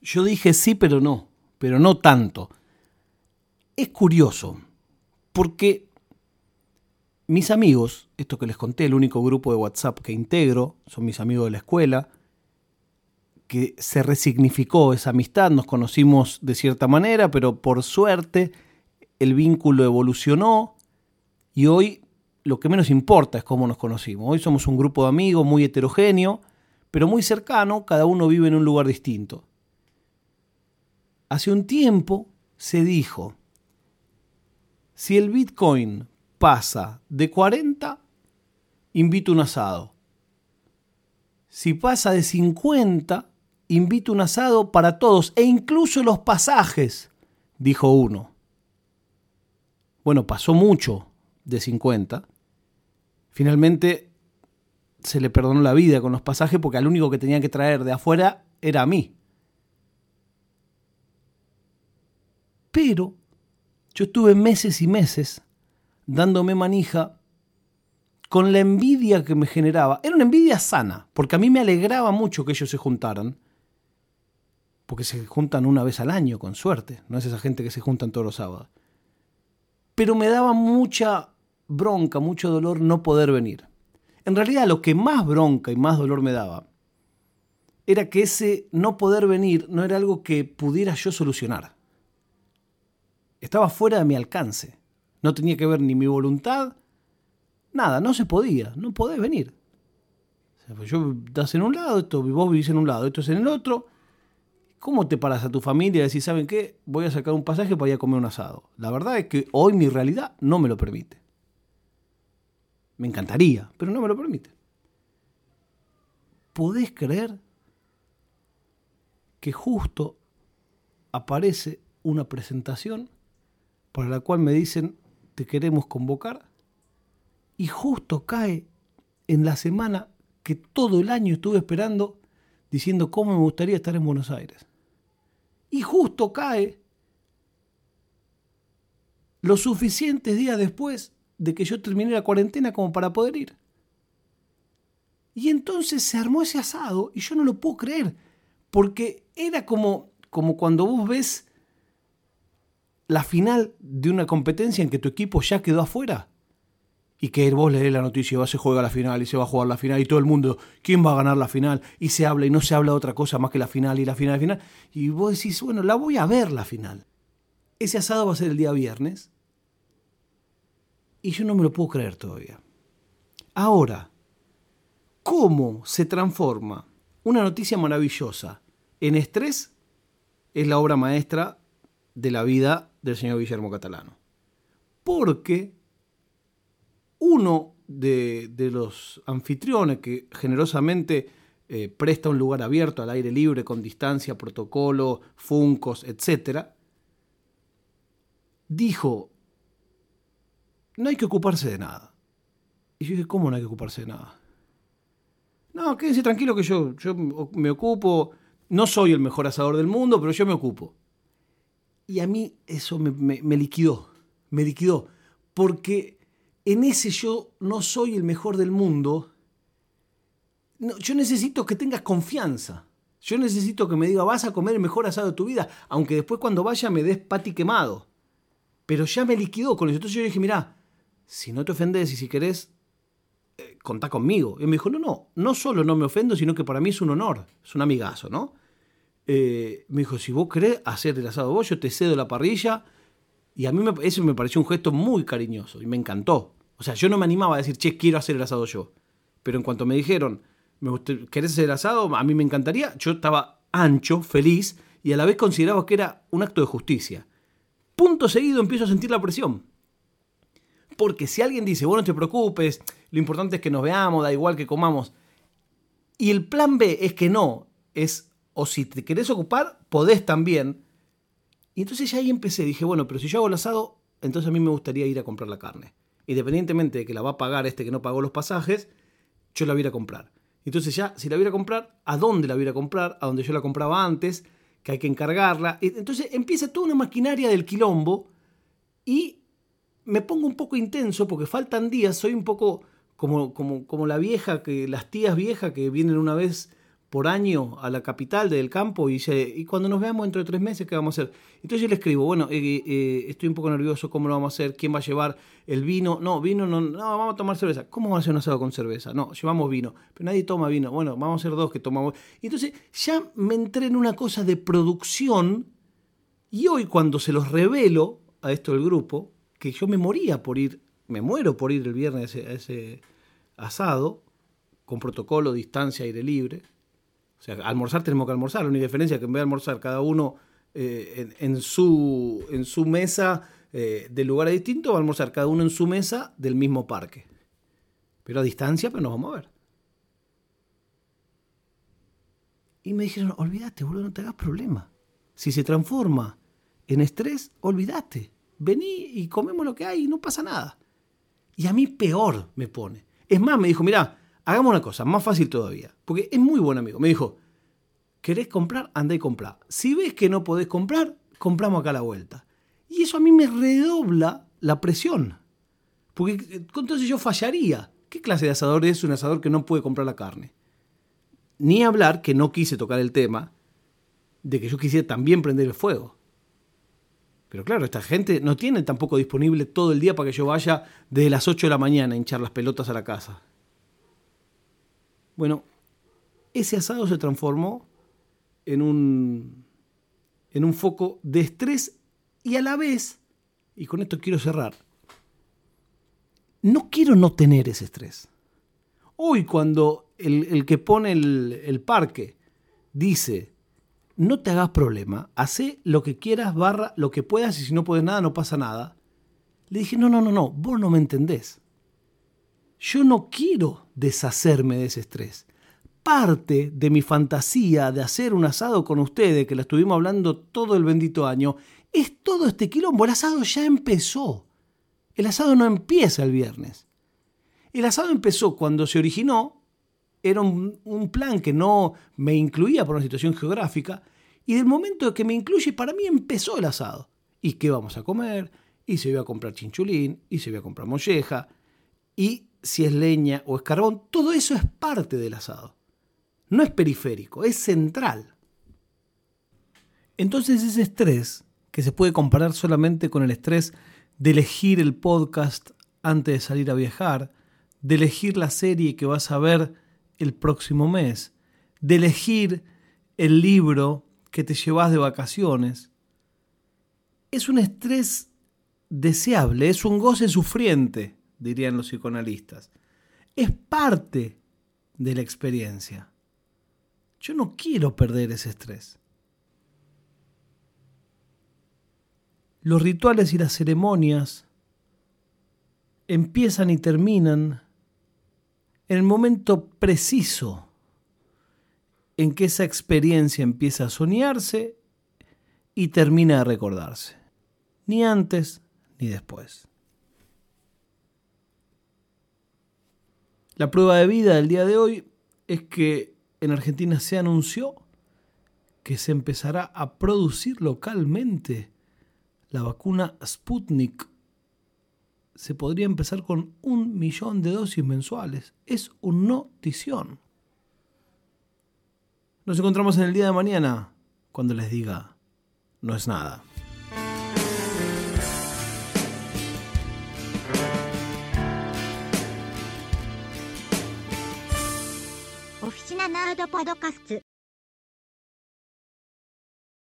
Yo dije sí, pero no, pero no tanto. Es curioso, porque mis amigos, esto que les conté, el único grupo de WhatsApp que integro, son mis amigos de la escuela, que se resignificó esa amistad, nos conocimos de cierta manera, pero por suerte el vínculo evolucionó y hoy lo que menos importa es cómo nos conocimos. Hoy somos un grupo de amigos muy heterogéneo, pero muy cercano, cada uno vive en un lugar distinto. Hace un tiempo se dijo, si el Bitcoin pasa de 40, invito un asado. Si pasa de 50, invito un asado para todos e incluso los pasajes, dijo uno. Bueno, pasó mucho de 50. Finalmente se le perdonó la vida con los pasajes porque al único que tenía que traer de afuera era a mí. Pero yo estuve meses y meses dándome manija con la envidia que me generaba. Era una envidia sana, porque a mí me alegraba mucho que ellos se juntaran porque se juntan una vez al año, con suerte. No es esa gente que se juntan todos los sábados. Pero me daba mucha bronca, mucho dolor no poder venir. En realidad lo que más bronca y más dolor me daba era que ese no poder venir no era algo que pudiera yo solucionar. Estaba fuera de mi alcance. No tenía que ver ni mi voluntad, nada, no se podía, no podés venir. Pues yo estás en un lado, esto, vos vivís en un lado, esto es en el otro, ¿Cómo te paras a tu familia y decís, ¿saben qué? Voy a sacar un pasaje para ir a comer un asado. La verdad es que hoy mi realidad no me lo permite. Me encantaría, pero no me lo permite. ¿Podés creer que justo aparece una presentación para la cual me dicen, te queremos convocar? Y justo cae en la semana que todo el año estuve esperando diciendo cómo me gustaría estar en Buenos Aires. Y justo cae los suficientes días después de que yo terminé la cuarentena como para poder ir. Y entonces se armó ese asado y yo no lo puedo creer, porque era como, como cuando vos ves la final de una competencia en que tu equipo ya quedó afuera y que vos lees la noticia va, se juega la final y se va a jugar la final y todo el mundo, ¿quién va a ganar la final? Y se habla y no se habla de otra cosa más que la final y la final y la final. Y vos decís, bueno, la voy a ver la final. Ese asado va a ser el día viernes y yo no me lo puedo creer todavía. Ahora, ¿cómo se transforma una noticia maravillosa en estrés? Es la obra maestra de la vida del señor Guillermo Catalano. Porque uno de, los anfitriones que generosamente eh, presta un lugar abierto al aire libre con distancia, protocolo, funcos, etc., dijo, no hay que ocuparse de nada. Y yo dije, ¿cómo no hay que ocuparse de nada? No, quédense tranquilo que yo, yo me ocupo, no soy el mejor asador del mundo, pero yo me ocupo. Y a mí eso me, liquidó, me liquidó, porque en ese yo no soy el mejor del mundo, yo necesito que tengas confianza. Yo necesito que me diga, vas a comer el mejor asado de tu vida, aunque después cuando vaya me des pati quemado. Pero ya me liquidó con eso. Entonces yo dije, mira, si no te ofendes y si querés, eh, contá conmigo. Y me dijo, no, no, no solo no me ofendo, sino que para mí es un honor, es un amigazo, ¿no? Eh, me dijo, si vos querés hacer el asado vos, yo te cedo la parrilla. Y a mí me, eso me pareció un gesto muy cariñoso y me encantó. O sea, yo no me animaba a decir, che, quiero hacer el asado yo. Pero en cuanto me dijeron, ¿querés hacer el asado? A mí me encantaría. Yo estaba ancho, feliz y a la vez consideraba que era un acto de justicia. Punto seguido empiezo a sentir la presión. Porque si alguien dice, bueno, no te preocupes, lo importante es que nos veamos, da igual que comamos. Y el plan B es que no, es, o si te querés ocupar, podés también. Y entonces ya ahí empecé, dije, bueno, pero si yo hago el asado, entonces a mí me gustaría ir a comprar la carne independientemente de que la va a pagar este que no pagó los pasajes, yo la voy a a comprar. Entonces ya, si la voy a comprar, ¿a dónde la voy a comprar? A donde yo la compraba antes, que hay que encargarla. Entonces empieza toda una maquinaria del quilombo y me pongo un poco intenso porque faltan días, soy un poco como, como, como la vieja, que las tías viejas que vienen una vez por año a la capital del campo y dice, y cuando nos veamos dentro de tres meses, ¿qué vamos a hacer? Entonces yo le escribo, bueno, eh, eh, estoy un poco nervioso, ¿cómo lo vamos a hacer? ¿Quién va a llevar el vino? No, vino, no, no, vamos a tomar cerveza. ¿Cómo vamos a hacer un asado con cerveza? No, llevamos vino, pero nadie toma vino. Bueno, vamos a ser dos que tomamos. Entonces ya me entré en una cosa de producción y hoy cuando se los revelo a esto del grupo, que yo me moría por ir, me muero por ir el viernes a ese asado, con protocolo, distancia, aire libre, o sea, almorzar tenemos que almorzar. La única diferencia es que en vez de almorzar cada uno eh, en, su, en su mesa eh, de lugares distintos, va a almorzar cada uno en su mesa del mismo parque. Pero a distancia, pero nos vamos a ver. Y me dijeron, olvídate, boludo, no te hagas problema. Si se transforma en estrés, olvídate. Vení y comemos lo que hay y no pasa nada. Y a mí peor me pone. Es más, me dijo, mira, hagamos una cosa, más fácil todavía, porque es muy buen amigo. Me dijo, ¿querés comprar? Andá y comprá. Si ves que no podés comprar, compramos acá a la vuelta. Y eso a mí me redobla la presión. Porque eh, entonces yo fallaría. ¿Qué clase de asador es un asador que no puede comprar la carne? Ni hablar que no quise tocar el tema de que yo quisiera también prender el fuego. Pero claro, esta gente no tiene tampoco disponible todo el día para que yo vaya desde las 8 de la mañana a hinchar las pelotas a la casa. Bueno, ese asado se transformó en un, en un foco de estrés y a la vez, y con esto quiero cerrar, no quiero no tener ese estrés. Hoy cuando el, que pone el, el, parque dice, no te hagas problema, hace lo que quieras, barra lo que puedas y si no puedes nada, no pasa nada. Le dije, no, no, no, no, vos no me entendés. Yo no quiero deshacerme de ese estrés. Parte de mi fantasía de hacer un asado con ustedes, que la estuvimos hablando todo el bendito año, es todo este quilombo. El asado ya empezó. El asado no empieza el viernes. El asado empezó cuando se originó, era un, plan que no me incluía por una situación geográfica, y del momento que me incluye, para mí empezó el asado. ¿Y qué vamos a comer? Y se iba a comprar chinchulín, y se iba a comprar molleja, y si es leña o es carbón, todo eso es parte del asado. No es periférico, es central. Entonces ese estrés, que se puede comparar solamente con el estrés de elegir el podcast antes de salir a viajar, de elegir la serie que vas a ver el próximo mes, de elegir el libro que te llevas de vacaciones, es un estrés deseable, es un goce sufriente dirían los psicoanalistas. Es parte de la experiencia. Yo no quiero perder ese estrés. Los rituales y las ceremonias empiezan y terminan en el momento preciso en que esa experiencia empieza a soñarse y termina de recordarse. Ni antes ni después. La prueba de vida del día de hoy es que en Argentina se anunció que se empezará a producir localmente la vacuna Sputnik. Se podría empezar con un millón de dosis mensuales. Es un notición. Nos encontramos en el día de mañana cuando les diga, no es nada. ナードポドカスツ。